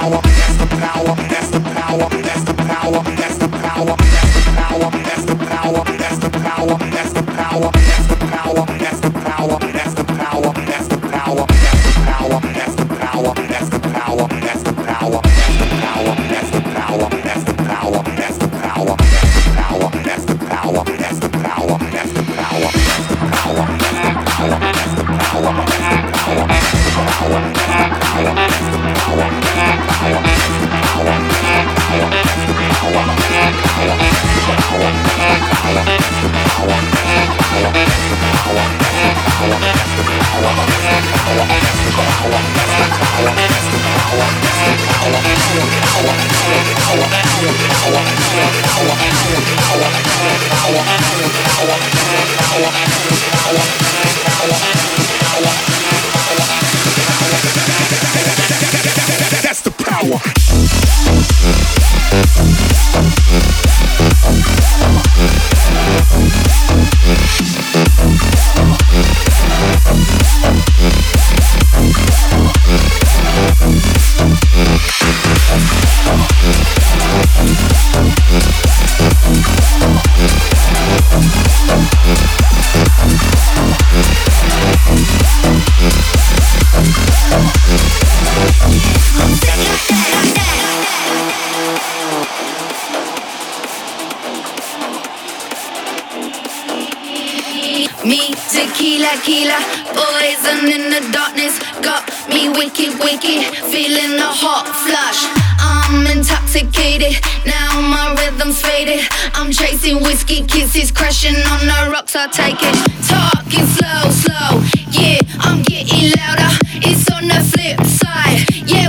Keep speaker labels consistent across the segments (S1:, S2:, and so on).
S1: That's the power. That's the power. That's the power.
S2: That's the power. That's the power. That's the power.
S3: Poison in the darkness. Got me wicked, wicked, feeling a hot flush. I'm intoxicated, now my rhythm's faded. I'm chasing whiskey kisses, crashing on the rocks. I take it, talking slow, slow. Yeah, I'm getting louder. It's on the flip side. Yeah,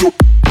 S2: shoot.